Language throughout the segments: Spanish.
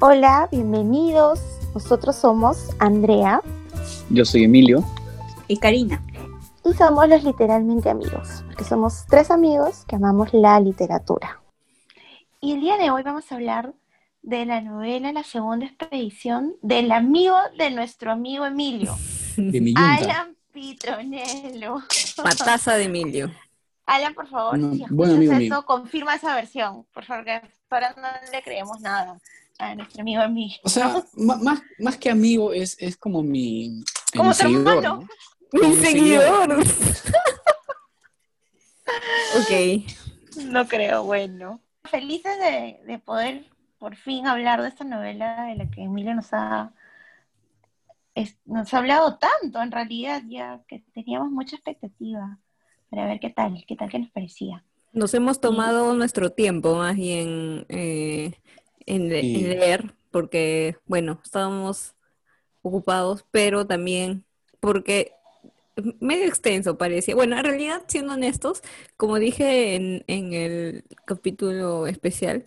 Hola, bienvenidos. Nosotros somos Andrea. Yo soy Emilio. Y Karina. Y somos los literalmente amigos, porque somos tres amigos que amamos la literatura. Y el día de hoy vamos a hablar de la novela La Segunda Expedición del amigo de nuestro amigo Emilio, De mi Alan Pitronello. Pataza de Emilio. Alan, por favor, No, si escuchas amigo esto, mío. confirma esa versión, por favor, que ahora no le creemos nada a nuestro amigo Emilio. O sea, más, más que amigo, es, es como mi, Como mi tu hermano. Mi mi seguidor. ok. No creo, bueno. Felices de, de poder por fin hablar de esta novela de la que Emilio nos ha, es- nos ha hablado tanto, en realidad, ya que teníamos mucha expectativa para ver qué tal, qué tal que nos parecía. Nos hemos tomado nuestro tiempo más bien eh, en, le- Sí. en leer, porque, bueno, estábamos ocupados, pero también porque medio extenso parecía. Bueno, en realidad, siendo honestos, como dije en, en el capítulo especial,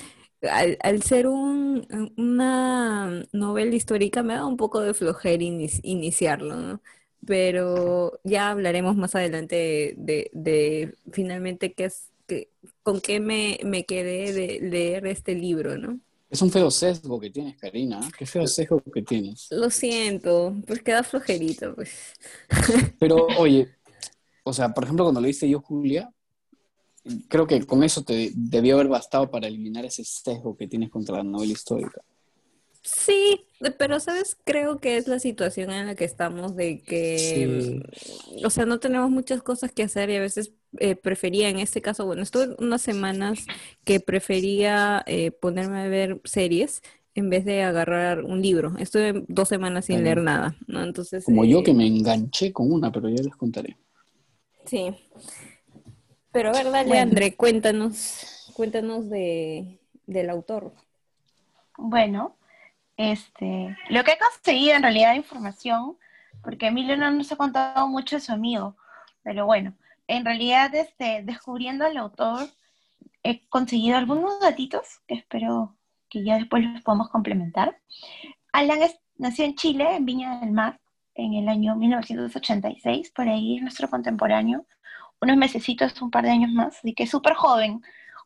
al, al ser un, una novela histórica me da un poco de flojera ini- iniciarlo, ¿no? Pero ya hablaremos más adelante de, de finalmente qué es, qué- con qué me, me quedé de leer este libro, ¿no? Es un feo sesgo que tienes, Karina. Qué feo sesgo que tienes. Lo siento, pues queda flojerito, pues. Pero, oye, o sea, por ejemplo, cuando leíste Yo, Julia, creo que con eso te debió haber bastado para eliminar ese sesgo que tienes contra la novela histórica. Sí, pero sabes, creo que es la situación en la que estamos de que, o sea, no tenemos muchas cosas que hacer y a veces eh, prefería, en este caso, bueno, estuve unas semanas que prefería eh, ponerme a ver series en vez de agarrar un libro. Estuve dos semanas sin leer nada, ¿no? Entonces, Como yo eh, que me enganché con una, pero ya les contaré. Sí. Pero a ver, dale, Bueno. André, cuéntanos, cuéntanos de, del autor. Bueno, este, lo que he conseguido en realidad de información, porque Emilio no nos ha contado mucho de su amigo, pero bueno, en realidad este, descubriendo al autor he conseguido algunos datitos que espero que ya después los podamos complementar. Alan es- nació en Chile, en Viña del Mar, en el año 1986, por ahí es nuestro contemporáneo, unos mesecitos, un par de años más, así que súper joven,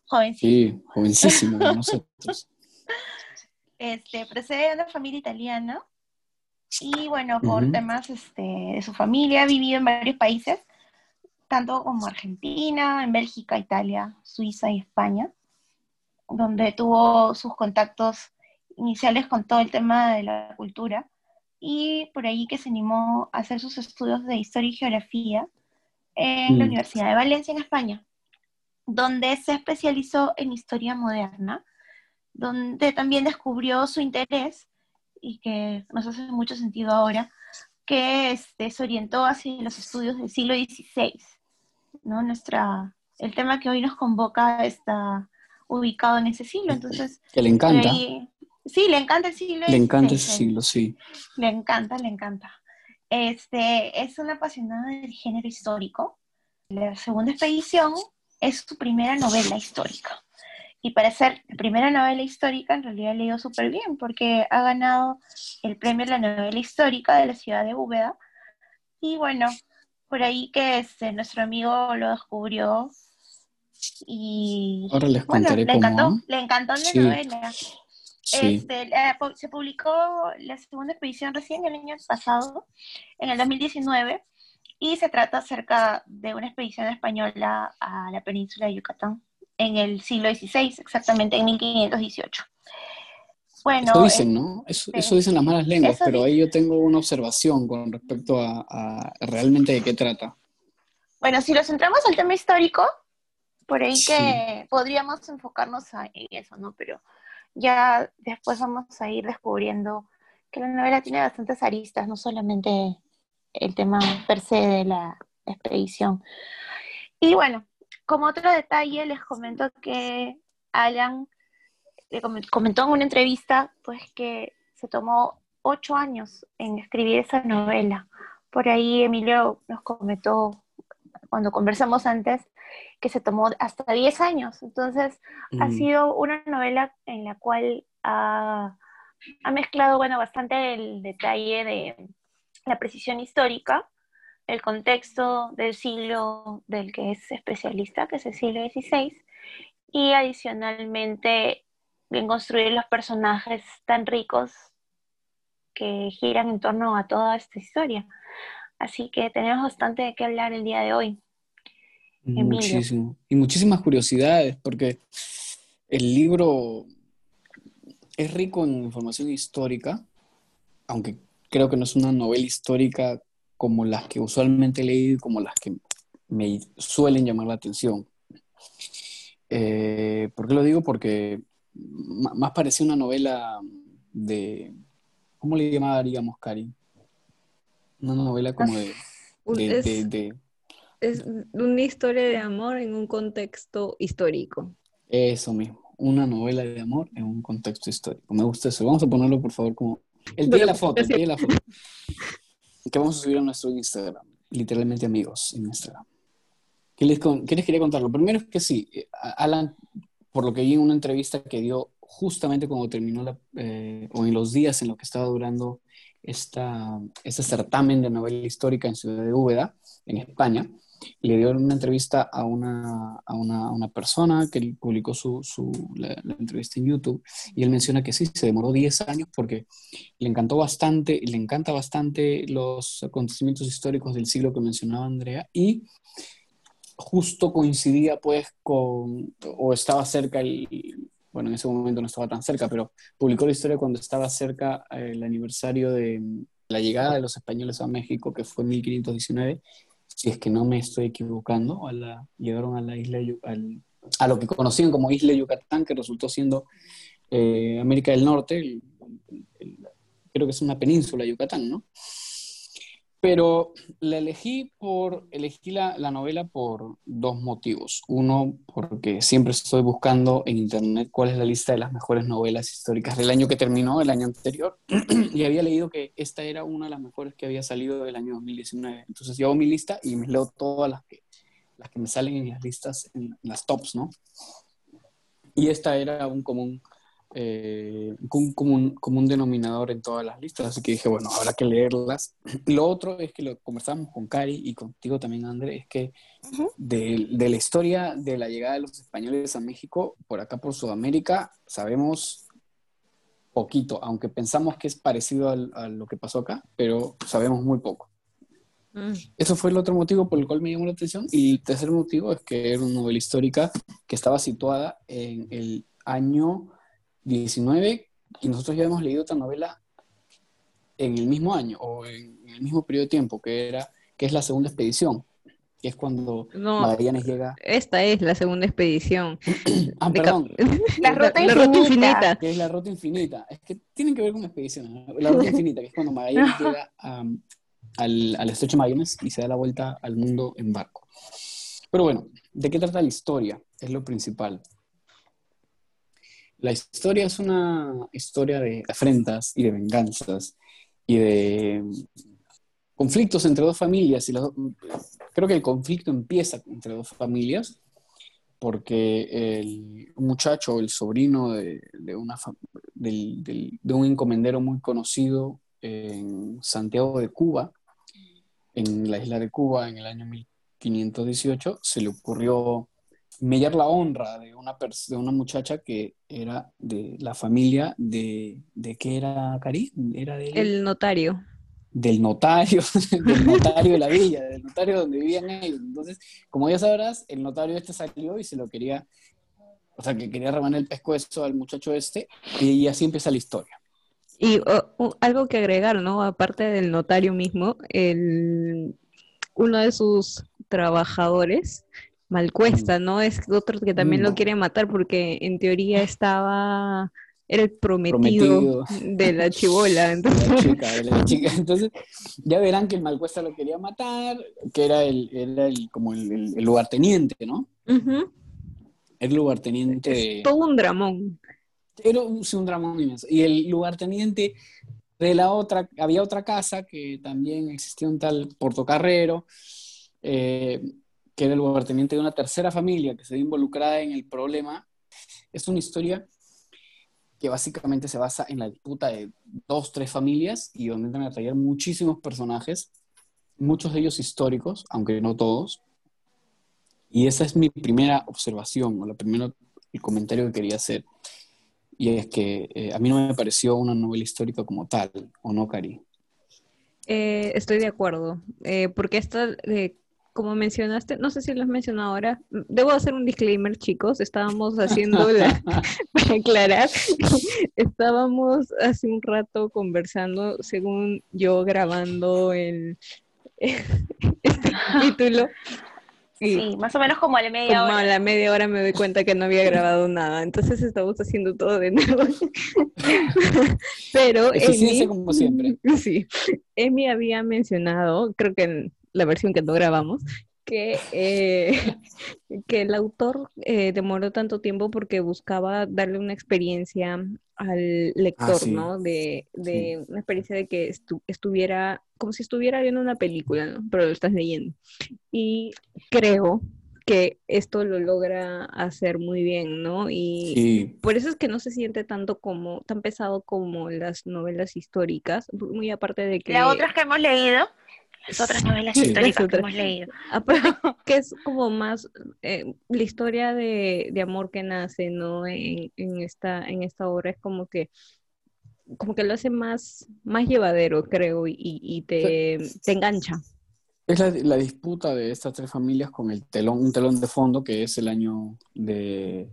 jovencito. Sí, jovencísimo nosotros. Este, procede de una familia italiana y bueno, por Ujú. temas este, de su familia ha vivido en varios países, tanto como Argentina, en Bélgica, Italia, Suiza y España, donde tuvo sus contactos iniciales con todo el tema de la cultura y por ahí que se animó a hacer sus estudios de historia y geografía en la Mm. Universidad de Valencia, en España, donde se especializó en historia moderna donde también descubrió su interés y que nos hace mucho sentido ahora, que este, se orientó hacia los estudios del siglo XVI. ¿no? Nuestra, el tema que hoy nos convoca está ubicado en ese siglo, entonces... Que le encanta. ahí- sí, le encanta el siglo Le encanta ese siglo, sí. le encanta, le encanta. Este, es una apasionada del género histórico. La segunda expedición es su primera novela histórica. Y para ser la primera novela histórica, en realidad le ido súper bien, porque ha ganado el premio a la novela histórica de la ciudad de Úbeda. Y bueno, por ahí que este, nuestro amigo lo descubrió. Y Ahora les bueno, contaré le cómo. encantó, ¿no? le encantó la Sí. novela. Sí. Este, se publicó la segunda expedición recién el año pasado, en el 2019, y se trata acerca de una expedición española a la península de Yucatán en el siglo XVI, exactamente en 1518. Bueno, Eso dicen, eh, ¿no? Eso, dicen las malas lenguas, pero ahí yo tengo una observación con respecto a, a realmente de qué trata. bueno, si lo centramos al tema histórico, por ahí Sí. que podríamos enfocarnos en eso, ¿no? Pero ya después vamos a ir descubriendo que la novela tiene bastantes aristas, no solamente el tema per se de la expedición. Y bueno, como otro detalle, les comento que Alan le com- comentó en una entrevista, pues que se tomó ocho años en escribir esa novela. Por ahí Emilio nos comentó cuando conversamos antes que se tomó hasta 10 años. Entonces, ha sido una novela en la cual ha ha mezclado, bueno, bastante el detalle de la precisión histórica, el contexto del siglo del que es especialista, que es el siglo XVI, y adicionalmente en construir los personajes tan ricos que giran en torno a toda esta historia. Así que tenemos bastante de qué hablar el día de hoy. Muchísimo. Y muchísimas curiosidades, porque el libro es rico en información histórica, aunque creo que no es una novela histórica como las que usualmente he leído y como las que me suelen llamar la atención. Eh, ¿Por qué lo digo? Porque más parece una novela de... ¿Cómo le llamaríamos, Cari? Una novela como de... de, es una historia de amor en un contexto histórico. Eso mismo, una novela de amor en un contexto histórico. Me gusta eso. Vamos a ponerlo, por favor, como el pie de la foto, el pie de la foto. Que vamos a subir a nuestro Instagram, literalmente amigos en Instagram. ¿Qué les, ¿Qué les quería contar? Lo primero es que sí, eh, Alan, por lo que vi en una entrevista que dio justamente cuando terminó la, eh, o en los días en los que estaba durando esta, este certamen de novela histórica en Ciudad de Úbeda, en España, le dio una entrevista a una, a una, una persona que publicó su, su la, entrevista en YouTube y él menciona que sí, se demoró 10 años porque le encantó bastante, le encanta bastante los acontecimientos históricos del siglo que mencionaba Andrea y justo coincidía pues con, o estaba cerca el, bueno, en ese momento no estaba tan cerca, pero publicó la historia cuando estaba cerca el aniversario de la llegada de los españoles a México, que fue en 1519, si es que no me estoy equivocando, a la, llegaron a la isla, al, a lo que conocían como Isla Yucatán, que resultó siendo eh, América del Norte, creo que es una península Yucatán, ¿no? Pero la elegí por, elegí la, la, novela por dos motivos. Uno, porque siempre estoy buscando en internet cuál es la lista de las mejores novelas históricas del año que terminó, el año anterior, y había leído que esta era una de las mejores que había salido del año 2019. Entonces yo hago mi lista y me leo todas las que, las que me salen en las listas, en las tops, ¿no? Y esta era un común eh, como, un, denominador en todas las listas, así que dije, bueno, habrá que leerlas. Lo otro es que lo conversamos con Cari y contigo también, André, es que de, la historia de la llegada de los españoles a México, por acá por Sudamérica, sabemos poquito, aunque pensamos que es parecido a lo que pasó acá, pero sabemos muy poco. Mm. Eso fue el otro motivo por el cual me llamó la atención. Y el tercer motivo es que era una novela histórica que estaba situada en el año 19 y nosotros ya hemos leído otra novela en el mismo año o en el mismo periodo de tiempo, que, era, que es la segunda expedición, que es cuando Magallanes llega... Esta es la segunda expedición. ah, perdón. La, ruta, infinita. Que es la ruta infinita. Es que tienen que ver con expedición. La ruta infinita, que es cuando Magallanes llega al, al estrecho Magallanes y se da la vuelta al mundo en barco. Pero bueno, ¿de qué trata la historia? Es lo principal. La historia es una historia de afrentas y de venganzas y de conflictos entre dos familias. Y creo que el conflicto empieza entre dos familias porque el muchacho, el sobrino de, una, de un encomendero muy conocido en Santiago de Cuba, en la isla de Cuba en el año 1518, se le ocurrió mellar la honra de una, de una muchacha que era de la familia de, ¿de qué era Cari? Era de, el notario. Del notario, del notario de la villa, del notario donde vivían ellos. Entonces, como ya sabrás, el notario este salió y se lo quería, o sea, que quería rebanar el pescuezo al muchacho este, y así empieza la historia. Y algo que agregar, ¿no? Aparte del notario mismo, el, uno de sus trabajadores Malcuesta, ¿no? Es otro que también lo quiere matar porque en teoría estaba, era el prometido, de la chivola. Entonces... ya verán que el Malcuesta lo quería matar, que era el, era el como el, el, lugarteniente, ¿no? El lugarteniente. Es todo un dramón. Era un, un dramón inmenso. Y el lugarteniente de la otra, había otra casa que también existía un tal Portocarrero. Eh, que era el lugarteniente de una tercera familia que se ve involucrada en el problema, es una historia que básicamente se basa en la disputa de dos, tres familias y donde entran a traer muchísimos personajes, muchos de ellos históricos, aunque no todos. Y esa es mi primera observación, o la primera, el comentario que quería hacer. Y es que eh, a mí no me pareció una novela histórica como tal, ¿o no, Cari? Eh, estoy de acuerdo, eh, porque esta, como mencionaste, no sé si lo has mencionado ahora, debo hacer un disclaimer, chicos, estábamos haciendo, la, para aclarar, estábamos hace un rato conversando, según yo grabando el, este capítulo. sí, más o menos como a la media hora. a la media hora me doy cuenta que no había grabado nada, entonces estamos haciendo todo de nuevo. Pero Emi, como siempre. Sí, Emi había mencionado, creo que en la versión que no grabamos, que, eh, que el autor eh, demoró tanto tiempo porque buscaba darle una experiencia al lector, ah, ¿no? De, una experiencia de que estuviera como si estuviera viendo una película, ¿no? Pero lo estás leyendo. Y creo que esto lo logra hacer muy bien, ¿no? Y por eso es que no se siente tanto como, tan pesado como las novelas históricas, muy aparte de que... Las otras que hemos leído otras novelas históricas que hemos leído. Aparte que es como más eh, la historia de, amor que nace, ¿no? En, esta, en esta obra es como que como que lo hace más, más llevadero, creo, y, te, te, engancha. Es la, disputa de estas tres familias con el telón, un telón de fondo que es el año de,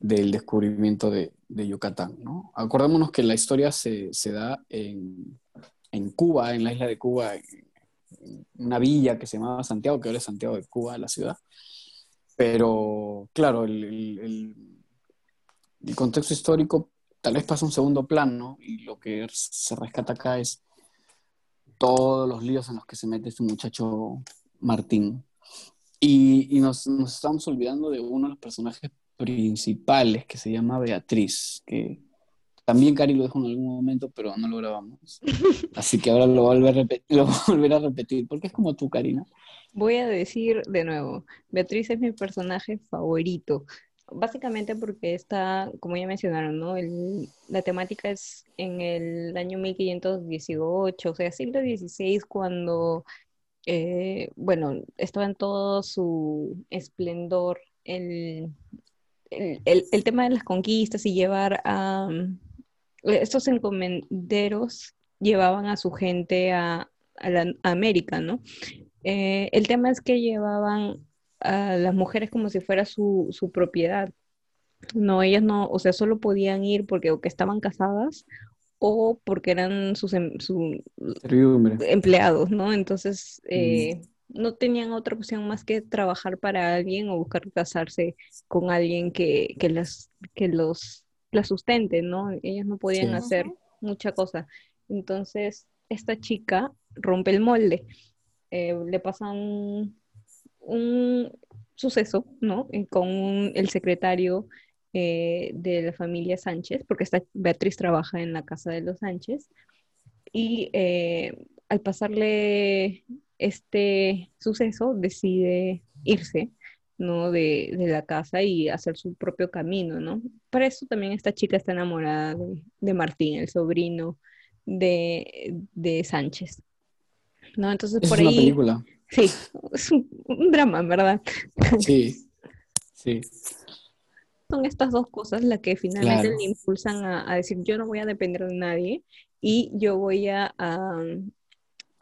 del descubrimiento de, Yucatán, ¿no? Acordémonos que la historia se, se da en, en Cuba, en la isla de Cuba, una villa que se llamaba Santiago, que ahora es Santiago de Cuba, la ciudad. Pero, claro, el, contexto histórico tal vez pasa un segundo plano y lo que se rescata acá es todos los líos en los que se mete este muchacho Martín. Y, y nos, nos, estamos olvidando de uno de los personajes principales que se llama Beatriz, que también Cari lo dejó en algún momento, pero no lo grabamos. Así que ahora lo voy a, repetir, a repetir, porque es como tú, Karina. Voy a decir de nuevo, Beatriz es mi personaje favorito. Básicamente porque está, como ya mencionaron, ¿no? la temática es en el año 1518, o sea, siglo XVI, cuando, eh, bueno, estaba en todo su esplendor el, el, el, tema de las conquistas y llevar a, estos encomenderos llevaban a su gente a, América, ¿no? Eh, el tema es que llevaban a las mujeres como si fuera su, propiedad. No, ellas no, o sea, solo podían ir porque o que estaban casadas o porque eran sus em, empleados, ¿no? Entonces, eh, mm. no tenían otra opción más que trabajar para alguien o buscar casarse con alguien que, que, las, que los la sustenten, ¿no? Ellos no podían hacer mucha cosa. Entonces, esta chica rompe el molde. Eh, le pasa un, suceso, ¿no? Con el secretario eh, de la familia Sánchez, porque esta Beatriz trabaja en la casa de los Sánchez, y eh, al pasarle este suceso decide irse ¿no? De, la casa y hacer su propio camino, ¿no? Para eso también esta chica está enamorada de, Martín, el sobrino de, Sánchez, ¿no? Entonces por ahí... Es una película. Sí, es un, drama, ¿verdad? Sí, sí. Son estas dos cosas las que finalmente le impulsan a, decir, yo no voy a depender de nadie y yo voy a a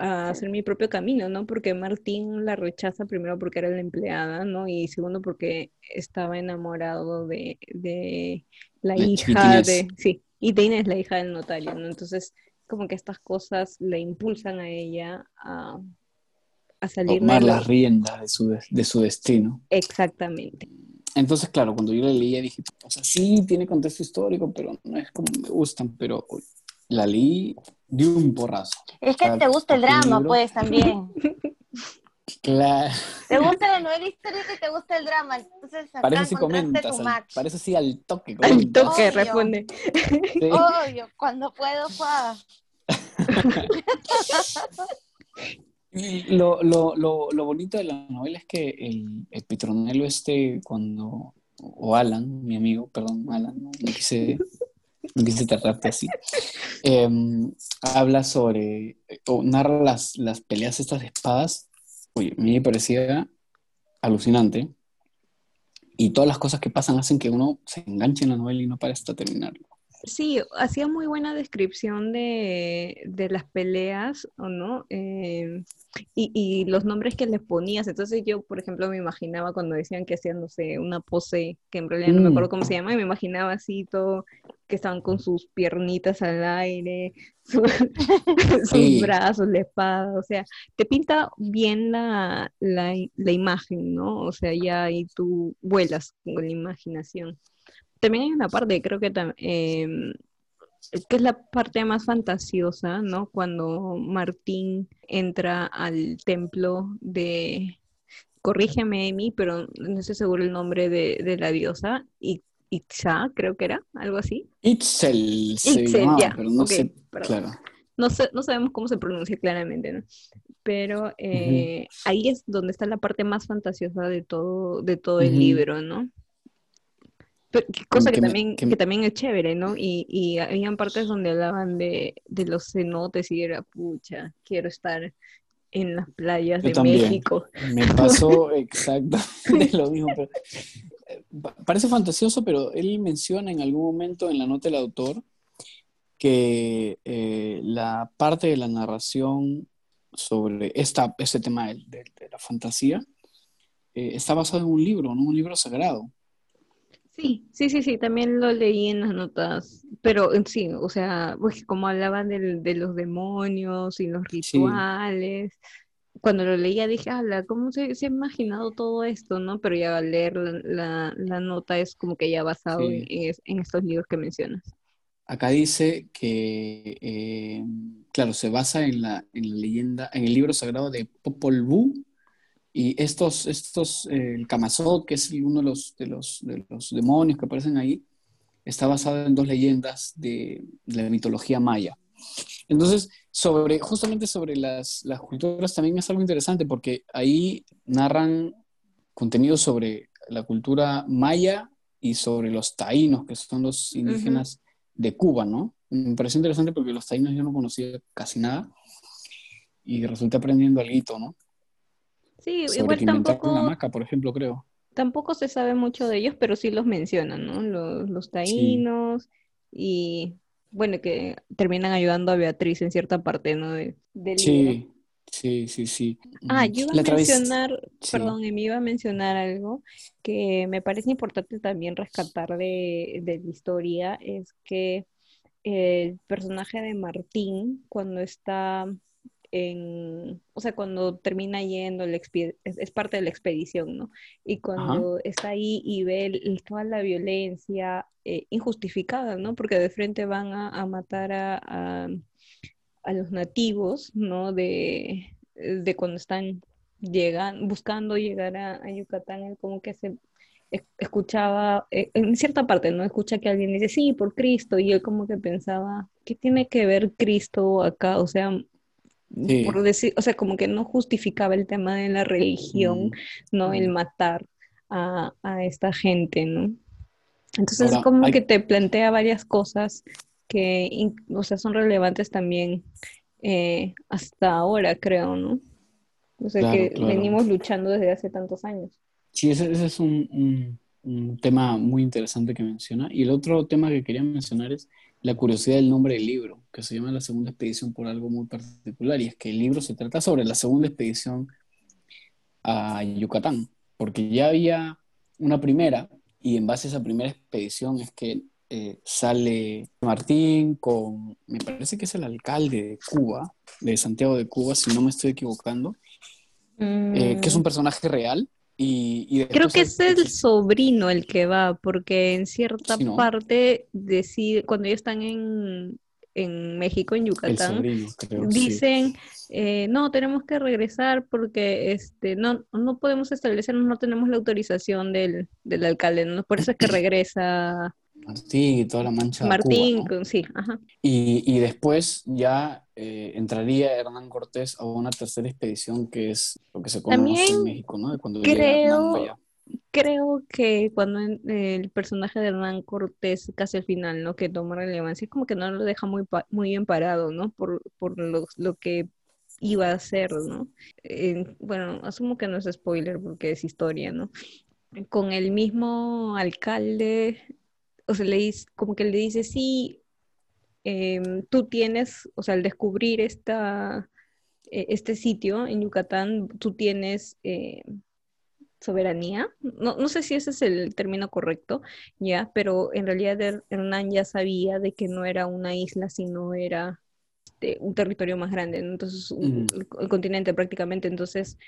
hacer mi propio camino, ¿no? Porque Martín la rechaza primero porque era la empleada, ¿no? Y segundo porque estaba enamorado de, la hija de... Sí, y de es la hija del notario, ¿no? Entonces, como que estas cosas le impulsan a ella a, a salir... Tomar las riendas de su, de su destino. Exactamente. Entonces, claro, cuando yo la leía dije, o sea, sí tiene contexto histórico, pero no es como me gustan, pero la leí de un porrazo. Es que te gusta el drama, pues, también. Claro. Te gusta la novela histórica y te gusta el drama. Entonces, parece si comentas, parece así al toque. Al toque responde. Obvio, cuando puedo, pa. lo, lo, lo, lo, bonito de la novela es que el, el Petronelo este, cuando, o Alan, mi amigo, perdón, Alan, no, quise Tratarte así. Em, habla sobre, o narra las, las peleas estas de espadas. Oye, a mí me parecía alucinante. Y todas las cosas que pasan hacen que uno se enganche en la novela y no para hasta terminarlo. Sí, hacía muy buena descripción de, de las peleas, ¿o no? Eh, y, y, los nombres que les ponías. Entonces yo, por ejemplo, me imaginaba cuando decían que hacían, no sé, una pose, que en realidad no me acuerdo mm. cómo se llama, y me imaginaba así todo, que estaban con sus piernitas al aire, sus brazos, la espada, o sea, te pinta bien la, la, la imagen, ¿no? O sea, ya ahí tú vuelas con la imaginación también hay una parte, creo que, eh, que es la parte más fantasiosa, ¿no? Cuando Martín entra al templo de, corrígeme Amy, pero no estoy seguro el nombre de, la diosa, y Itza, creo que era, algo así. Itzel, Itzel ya. pero no sé, claro. No, no, sabemos cómo se pronuncia claramente, ¿no? Pero eh, ahí es donde está la parte más fantasiosa de todo, de todo el libro, ¿no? Cosa que, también, que... también es chévere, ¿no? Y, y habían partes donde hablaban de, de, los cenotes y era, pucha, quiero estar en las playas de México. Me pasó exactamente lo mismo. Eh, parece fantasioso, pero él menciona en algún momento en la nota del autor que eh, la parte de la narración sobre esta, este tema de, de, la fantasía eh, está basado en un libro, ¿no? un libro sagrado. Sí, sí, sí, sí, también lo leí en las notas, pero sí, o sea, pues como hablaban de los demonios y los rituales, cuando lo leía dije, ala, ¿cómo se, se, ha imaginado todo esto, no? Pero ya al leer la, la, nota es como que ya basado en, en, estos libros que mencionas. Acá dice que, eh, claro, se basa en la, en la leyenda, en el libro sagrado de Popol Vuh, y estos, estos eh, el Kamazot, que es uno de los, de, los, de los demonios que aparecen ahí, está basado en dos leyendas de, la mitología maya. Entonces, sobre, justamente sobre las, las, culturas también es algo interesante porque ahí narran contenido sobre la cultura maya y sobre los taínos, que son los indígenas de Cuba, ¿no? Me pareció interesante porque los taínos yo no conocía casi nada y resulté aprendiendo algo, ¿no? Sí, igual tampoco. maca, por ejemplo, creo. Tampoco se sabe mucho de ellos, pero sí los mencionan, ¿no? Los, los taínos y bueno, que terminan ayudando a Beatriz en cierta parte, ¿no? De, del sí, sí, sí, sí. Ah, yo iba a mencionar, perdón, me iba a mencionar algo que me parece importante también rescatar de, de la historia, es que el personaje de Martín, cuando está o sea, cuando termina yendo, es, parte de la expedición, ¿no? Y cuando está ahí y ve toda la violencia eh, injustificada, ¿no? Porque de frente van a, matar a, a, los nativos, ¿no? De, de cuando están llegan, buscando llegar a, Yucatán, como que se escuchaba, eh, en cierta parte, ¿no? Escucha que alguien dice, sí, por Cristo, y él como que pensaba, ¿qué tiene que ver Cristo acá? O sea, por decir, o sea, como que no justificaba el tema de la religión, ¿no? El matar a, esta gente, ¿no? Entonces, como que te plantea varias cosas que, o sea, son relevantes también eh, hasta ahora, creo, ¿no? O sea, que venimos luchando desde hace tantos años. Sí, ese, es un, un, tema muy interesante que menciona. Y el otro tema que quería mencionar es la curiosidad del nombre del libro, que se llama La Segunda Expedición por algo muy particular, y es que el libro se trata sobre la segunda expedición a Yucatán, porque ya había una primera, y en base a esa primera expedición es que eh, sale Martín con, me parece que es el alcalde de Cuba, de Santiago de Cuba, si no me estoy equivocando, eh, que es un mm. personaje real, Creo que es el sobrino el que va, porque en cierta parte decide, cuando ya están en, México, en Yucatán, dicen, eh, no, tenemos que regresar porque este, no, no podemos establecernos, no tenemos la autorización del, del alcalde, ¿no? por eso es que regresa Martín y toda la mancha. Martín, sí, ajá. Y, y después ya eh, entraría Hernán Cortés a una tercera expedición que es lo que se conoce en México, ¿no? De cuando creo, creo que cuando el personaje de Hernán Cortés, casi al final, ¿no? Que toma relevancia, es como que no lo deja muy, muy bien parado, ¿no? Por, por lo, lo que iba a hacer, ¿no? bueno, asumo que no es spoiler porque es historia, ¿no? Con el mismo alcalde, o sea, le dice, como que le dice, sí, em, tú tienes, o sea, al descubrir esta, e, este sitio en Yucatán, tú tienes eh, soberanía. No, no, sé si ese es el término correcto, ya, pero en realidad Hernán ya sabía de que no era una isla, sino era un territorio más grande, entonces el continente prácticamente, entonces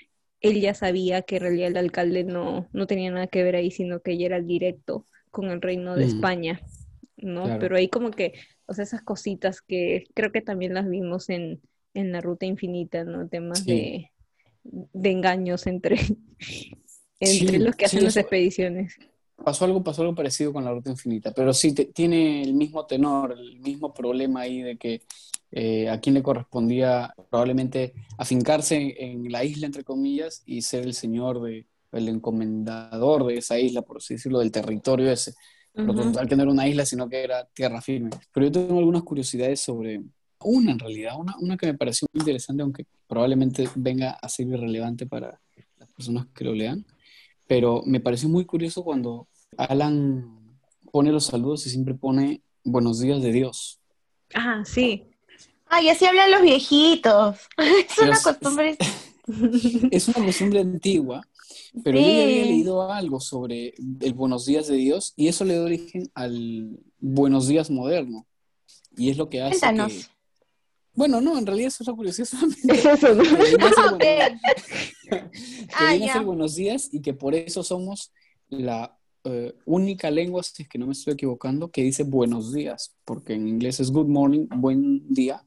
él ya sabía que en realidad el alcalde no, no tenía nada que ver ahí, sino que ella era directo con el reino de España, ¿no? Pero ahí como que, o sea, esas cositas que creo que también las vimos en, en la ruta infinita, ¿no? Temas de, de, engaños entre, entre los que hacen las expediciones pasó algo, pasó algo parecido con la ruta infinita, pero sí tiene el mismo tenor, el mismo problema ahí de que eh, a quién le correspondía probablemente afincarse en, la isla, entre comillas, y ser el señor, de, el encomendador de esa isla, por así decirlo, del territorio ese. Uh -huh. que no era una isla, sino que era tierra firme. Pero yo tengo algunas curiosidades sobre una, en realidad, una, una que me pareció muy interesante, aunque probablemente venga a ser irrelevante para las personas que lo lean pero me pareció muy curioso cuando Alan pone los saludos y siempre pone buenos días de Dios. Ah, sí. Ay, así hablan los viejitos. Es una costumbre. Es una costumbre antigua, pero yo ya había leído algo sobre el buenos días de Dios y eso le da origen al buenos días moderno. Y es lo que hace que... Bueno, no, en realidad eso es la curiosidad solamente. Es eso, ¿no? Que ah, buenos días y que por eso somos la uh, única lengua, si es que no me estoy equivocando, que dice buenos días, porque en inglés es good morning, buen día,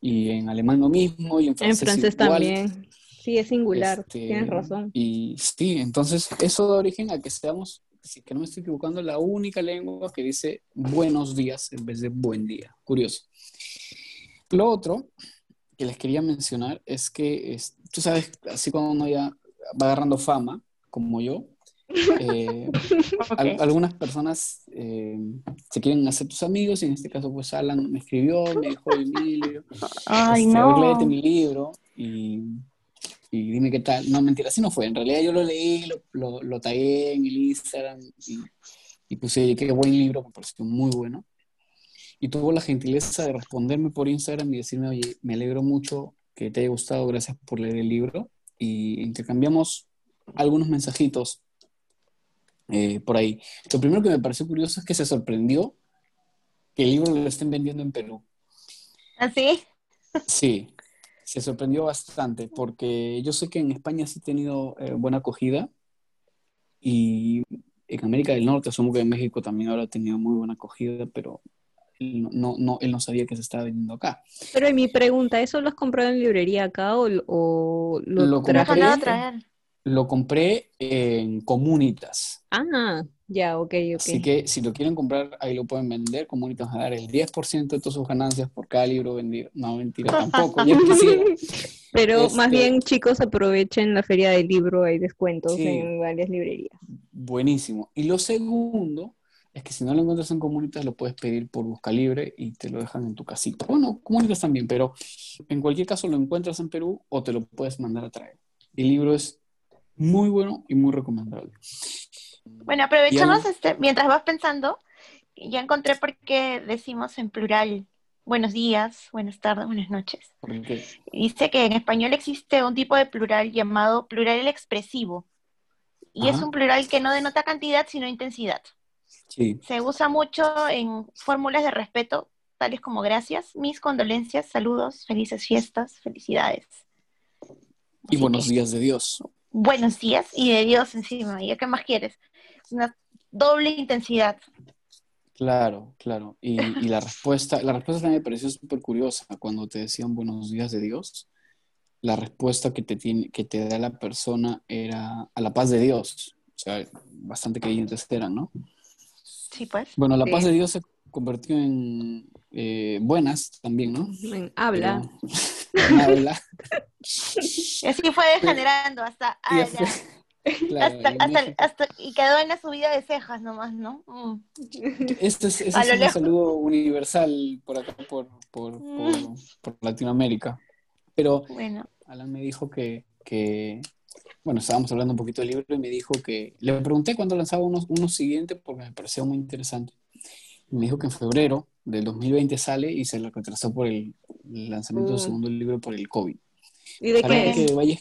y en alemán lo mismo, y en francés, en francés también. Sí, es singular, este, tienes razón. Y sí, entonces eso da origen a que seamos, si que no me estoy equivocando, la única lengua que dice buenos días en vez de buen día. Curioso. Lo otro que les quería mencionar es que, tú sabes, así cuando uno ya va agarrando fama, como yo, eh, algunas personas eh, se quieren hacer tus amigos y en este caso pues Alan me escribió, me dijo Emilio, Ay, este, no. léete mi libro y, y, dime qué tal. No, mentira, así no fue. En realidad yo lo leí, lo, lo, lo tagué en el Instagram y, y puse, qué buen libro, me pareció muy bueno y tuvo la gentileza de responderme por Instagram y decirme, oye, me alegro mucho que te haya gustado, gracias por leer el libro. Y intercambiamos algunos mensajitos eh, por ahí. Lo primero que me pareció curioso es que se sorprendió que el libro lo estén vendiendo en Perú. ¿Así? ¿Ah, sí, se sorprendió bastante porque yo sé que en España sí ha tenido eh, buena acogida y en América del Norte, asumo que en México también ahora ha tenido muy buena acogida, pero no, no, él no sabía que se estaba vendiendo acá. Pero y mi pregunta, ¿eso lo has comprado en librería acá o, o lo, lo a traer? Lo compré en Comunitas. Ah, ya, ok, ok. Así que si lo quieren comprar, ahí lo pueden vender. Comunitas va a dar el 10% de todas sus ganancias por cada libro vendido. No, mentira, tampoco. Pero más este bien, chicos, aprovechen la feria del libro, hay descuentos en varias librerías. Buenísimo. Y lo segundo es que si no lo encuentras en Comunitas, lo puedes pedir por busca libre y te lo dejan en tu casita. Bueno, Comunitas también, pero en cualquier caso lo encuentras en Perú o te lo puedes mandar a traer. El libro es muy bueno y muy recomendable. Bueno, aprovechamos este, mientras vas pensando, ya encontré por qué decimos en plural buenos días, buenas tardes, buenas noches. Dice que en español existe un tipo de plural llamado plural expresivo. Y es un plural que no denota cantidad, sino intensidad. Se usa mucho en fórmulas de respeto, tales como gracias, mis condolencias, saludos, felices fiestas, felicidades. Y buenos días de Dios. Buenos días y de Dios encima. ¿Y qué más quieres? Una doble intensidad. Claro, claro. Y, la respuesta, la respuesta también me pareció súper curiosa cuando te decían buenos días de Dios. La respuesta que te, tiene, que te da la persona era a la paz de Dios. O sea, bastante creyentes eran, ¿no? Sí, pues. Bueno, la paz de Dios se convirtió en eh, buenas también, ¿no? Habla. habla. y así fue degenerando hasta habla. y quedó en la subida de cejas nomás, ¿no? Mm. Este es, este es un saludo universal por acá, por, por, mm. por, Latinoamérica. Pero bueno. Alan me dijo que, que, bueno, estábamos hablando un poquito del libro y me dijo que, le pregunté cuándo lanzaba uno, uno siguiente porque me pareció muy interesante. Y me dijo que en febrero del 2020 sale y se retrasó por el, lanzamiento del mm. segundo libro por el COVID. ¿Y de qué? Que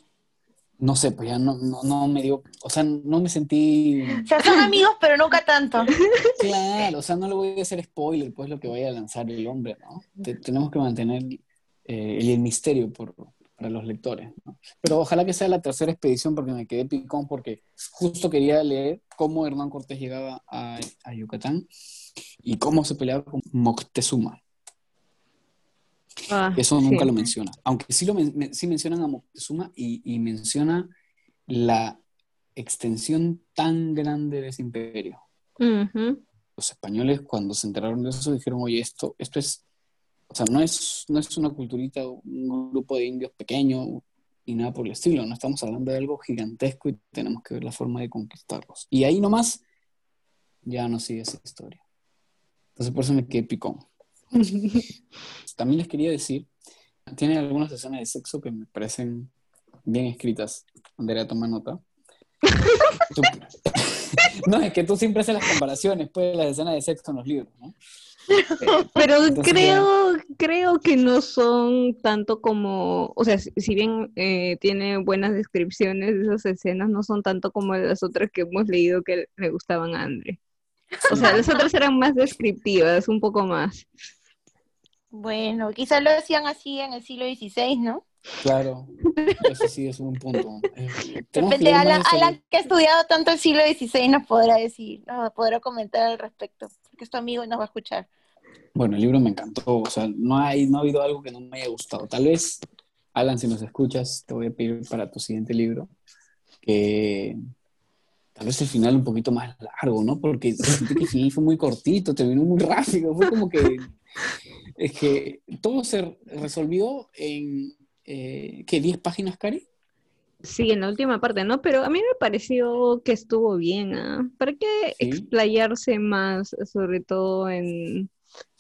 no sé, pues ya no, no, me dio, o sea, no me sentí... O sea, son amigos, pero nunca tanto. Claro, o sea, no le voy a hacer spoiler, pues lo que vaya a lanzar el hombre, ¿no? tenemos que mantener eh, el, misterio por, para los lectores, ¿no? Pero ojalá que sea la tercera expedición porque me quedé picón porque justo quería leer cómo Hernán Cortés llegaba a, a Yucatán y cómo se peleaba con Moctezuma. Ah, Eso nunca lo menciona. Aunque sí, lo sí mencionan a Moctezuma y, menciona la extensión tan grande de ese imperio. Los españoles cuando se enteraron de eso dijeron, oye, esto, esto es, o sea, no es, no es una culturita, un grupo de indios pequeño y nada por el estilo, no estamos hablando de algo gigantesco y tenemos que ver la forma de conquistarlos. Y ahí nomás ya no sigue esa historia. Entonces por eso me quedé picón. También les quería decir, tiene algunas escenas de sexo que me parecen bien escritas. Andrea, toma nota. no, es que tú siempre haces las comparaciones, pues, las escenas de sexo en los libros, ¿no? Pero creo, creo que no son tanto como, o sea, si bien eh, tiene buenas descripciones de esas escenas, no son tanto como las otras que hemos leído que le gustaban a André. O sea, las otras eran más descriptivas, un poco más. Bueno, quizás lo decían así en el siglo XVI, ¿no? Claro, eso sí es un punto. Eh, Depende, Alan, que ha estudiado tanto el siglo XVI nos podrá decir, nos podrá comentar al respecto, porque es tu amigo y nos va a escuchar. Bueno, el libro me encantó, o sea, no, hay, no ha habido algo que no me haya gustado. Tal vez, Alan, si nos escuchas, te voy a pedir para tu siguiente libro que tal vez el final un poquito más largo, ¿no? Porque el final fue muy cortito, terminó muy rápido, fue como que es que todo se resolvió en, eh, ¿qué? ¿10 páginas, Cari? Sí, en la última parte, ¿no? Pero a mí me pareció que estuvo bien. ¿ah? ¿Para qué explayarse más, sobre todo en...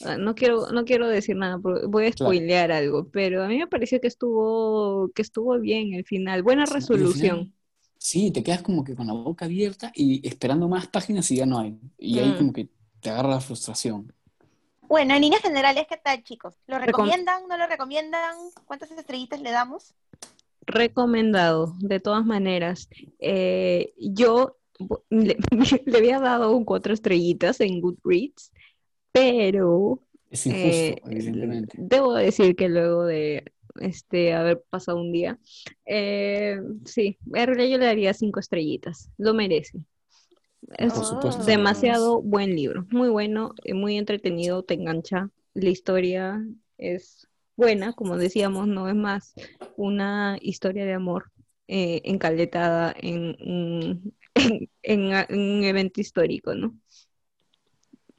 Ah, no quiero, no quiero decir nada, voy a spoilear algo, pero a mí me pareció que estuvo, que estuvo bien el final, buena resolución. Sí, te quedas como que con la boca abierta y esperando más páginas y ya no hay. Y ahí mm. como que te agarra la frustración. Bueno, en líneas generales, ¿qué tal, chicos? ¿Lo recomiendan? ¿No lo recomiendan? ¿Cuántas estrellitas le damos? Recomendado, de todas maneras. Eh, yo le, había dado un cuatro estrellitas en Goodreads, pero es injusto, eh, evidentemente. Debo decir que luego de este haber pasado un día, eh, sí, en realidad yo le daría cinco estrellitas, lo merece. Es demasiado buen libro, muy bueno, eh, muy entretenido, te engancha. La historia es buena, como decíamos, no es más una historia de amor eh, encaletada en, en, un evento histórico, ¿no?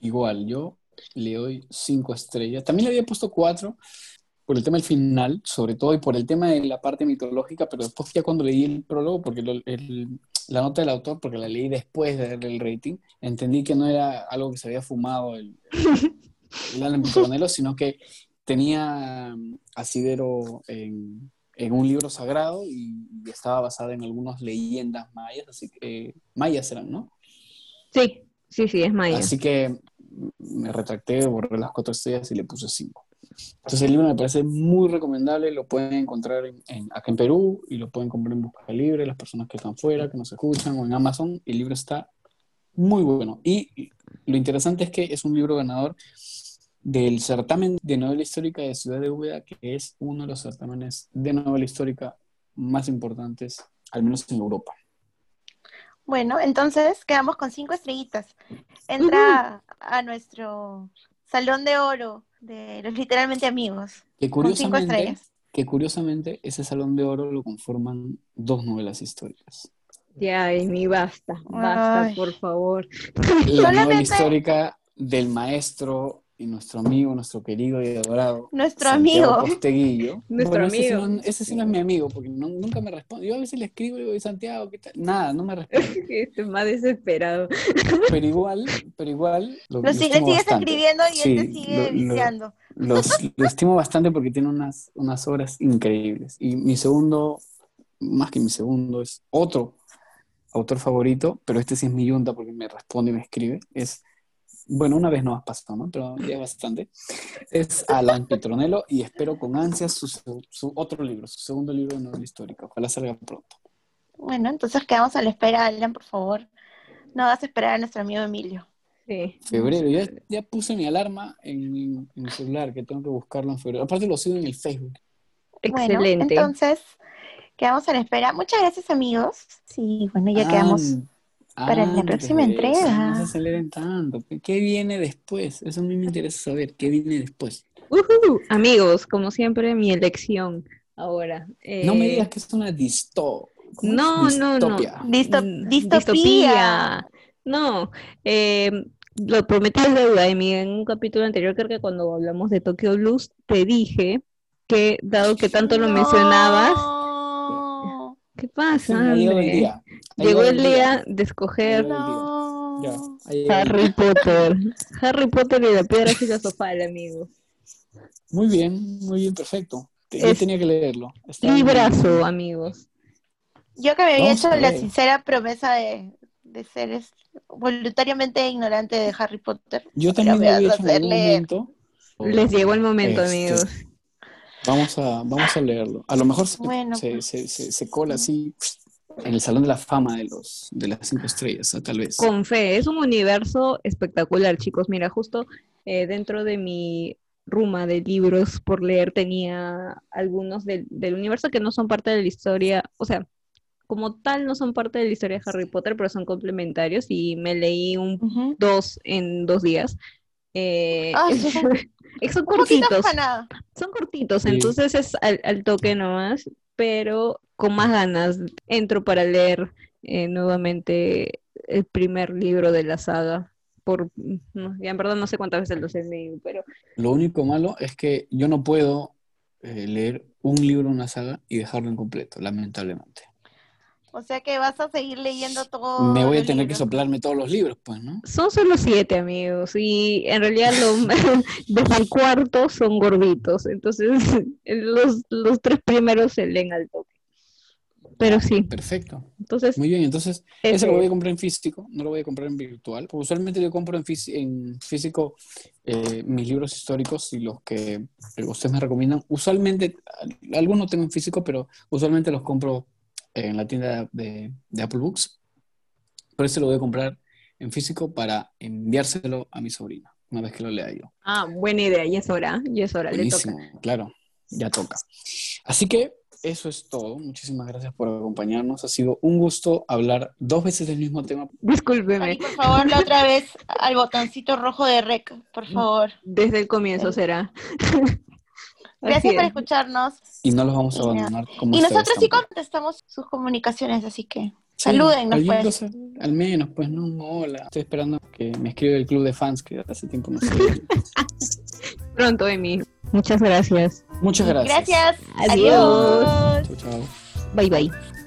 Igual, yo le doy cinco estrellas. También le había puesto cuatro por el tema del final, sobre todo, y por el tema de la parte mitológica, pero después ya cuando leí el prólogo, porque el, la nota del autor, porque la leí después de darle el rating, entendí que no era algo que se había fumado el, el, sino que tenía mm, asidero en, en, un libro sagrado y, estaba basada en algunas leyendas mayas, así que mayas eran, ¿no? Sí, sí, sí, es maya. Así que me retracté, borré las cuatro estrellas y le puse cinco. Entonces el libro me parece muy recomendable, lo pueden encontrar en, acá en Perú y lo pueden comprar en Busca Libre, las personas que están fuera, que nos escuchan, o en Amazon. El libro está muy bueno. Y lo interesante es que es un libro ganador del certamen de novela histórica de Ciudad de Úbeda, que es uno de los certámenes de novela histórica más importantes, al menos en Europa. Bueno, entonces quedamos con cinco estrellitas. Entra a nuestro salón de oro de los literalmente amigos. Que curiosamente, que curiosamente ese salón de oro lo conforman dos novelas históricas. Ya, Amy, basta, basta, por favor. La novela histórica del maestro y nuestro amigo, nuestro querido y adorado. Nuestro amigo. Posteguillo. Nuestro amigo. Ese sí, no, es mi amigo, porque nunca me responde. Yo a veces le escribo y digo, Santiago, ¿qué tal? Nada, no me responde. este más desesperado. Pero igual, pero igual. Lo, lo, sigues escribiendo y él te sigue viciando. lo estimo bastante porque tiene unas, unas obras increíbles. Y mi segundo, más que mi segundo, es otro autor favorito, pero este sí es mi yunta porque me responde y me escribe. Es bueno, una vez no has pasado, ¿no? Pero ya bastante. Es Alan Petronello y espero con ansias su, otro libro, su segundo libro de novela histórica. Ojalá salga pronto. Bueno, entonces quedamos a la espera, Alan, por favor. No vas a esperar a nuestro amigo Emilio. Sí. Febrero, ya, ya puse mi alarma en mi, celular, que tengo que buscarlo en febrero. Aparte lo sigo en el Facebook. Excelente. Bueno, entonces, quedamos a la espera. Muchas gracias, amigos. Sí, bueno, ya quedamos para la próxima entrega. No se aceleren tanto. ¿Qué viene después? Eso a mí me interesa saber. ¿Qué viene después? Amigos, como siempre, mi elección ahora. No me digas que es una disto no, no, no, mm, distopía. No, eh, lo prometí a deuda, en un capítulo anterior, creo que cuando hablamos de Tokyo Blues, te dije que, dado que tanto lo mencionabas, ¿qué pasa? Llegó el día de escoger Harry Potter. Harry Potter y la piedra filosofal, amigo. Muy bien, muy bien, perfecto. Yo tenía que leerlo. librazo, amigos. Yo que me había hecho la sincera promesa de, ser voluntariamente ignorante de Harry Potter. Yo también me había hecho en momento. Les llegó el momento, este, amigos. Vamos a, vamos a leerlo. A lo mejor se, pues. se, se cola así en el Salón de la Fama de los de las cinco estrellas, tal vez. Con fe, es un universo espectacular, chicos. Mira, justo eh, dentro de mi ruma de libros por leer tenía algunos del, universo que no son parte de la historia, o sea, como tal no son parte de la historia de Harry Potter, pero son complementarios y me leí un dos en dos días. Eh, son cortitos. Son cortitos, entonces es al, al toque nomás, pero con más ganas entro para leer eh, nuevamente el primer libro de la saga. Por, ya en verdad no sé cuántas veces los he leído, pero... Lo único malo es que yo no puedo eh, leer un libro, una saga y dejarlo incompleto, lamentablemente. O sea que vas a seguir leyendo todo. Me voy a tener que soplarme todos los libros, pues, ¿no? Son solo siete, amigos. Y en realidad desde el cuarto son gorditos. Entonces, los, los tres primeros se leen al toque. Pero sí. Perfecto. Entonces, Muy bien, entonces ese lo voy a comprar en físico, no lo voy a comprar en virtual. Porque usualmente yo compro en, en físico eh, mis libros históricos y los que ustedes me recomiendan. Usualmente, algunos tengo en físico, pero usualmente los compro en la tienda de, Apple Books. Pero ese lo voy a comprar en físico para enviárselo a mi sobrina una vez que lo lea yo. Ah, buena idea, y es hora, y es hora, Buenísimo, claro, ya toca. Así que eso es todo. Muchísimas gracias por acompañarnos. Ha sido un gusto hablar dos veces del mismo tema. Discúlpeme. por favor, la otra vez al botoncito rojo de rec, por favor. Desde el comienzo será. Gracias por escucharnos. Y no los vamos a abandonar como Y nosotros sí contestamos sus comunicaciones, así que saluden pues. Al menos, pues no, hola. Estoy esperando que me escriba el club de fans que hace tiempo no sé. Pronto, Emi. Muchas gracias. Muchas gracias. Gracias. Adiós. Chao, chao. Bye, bye.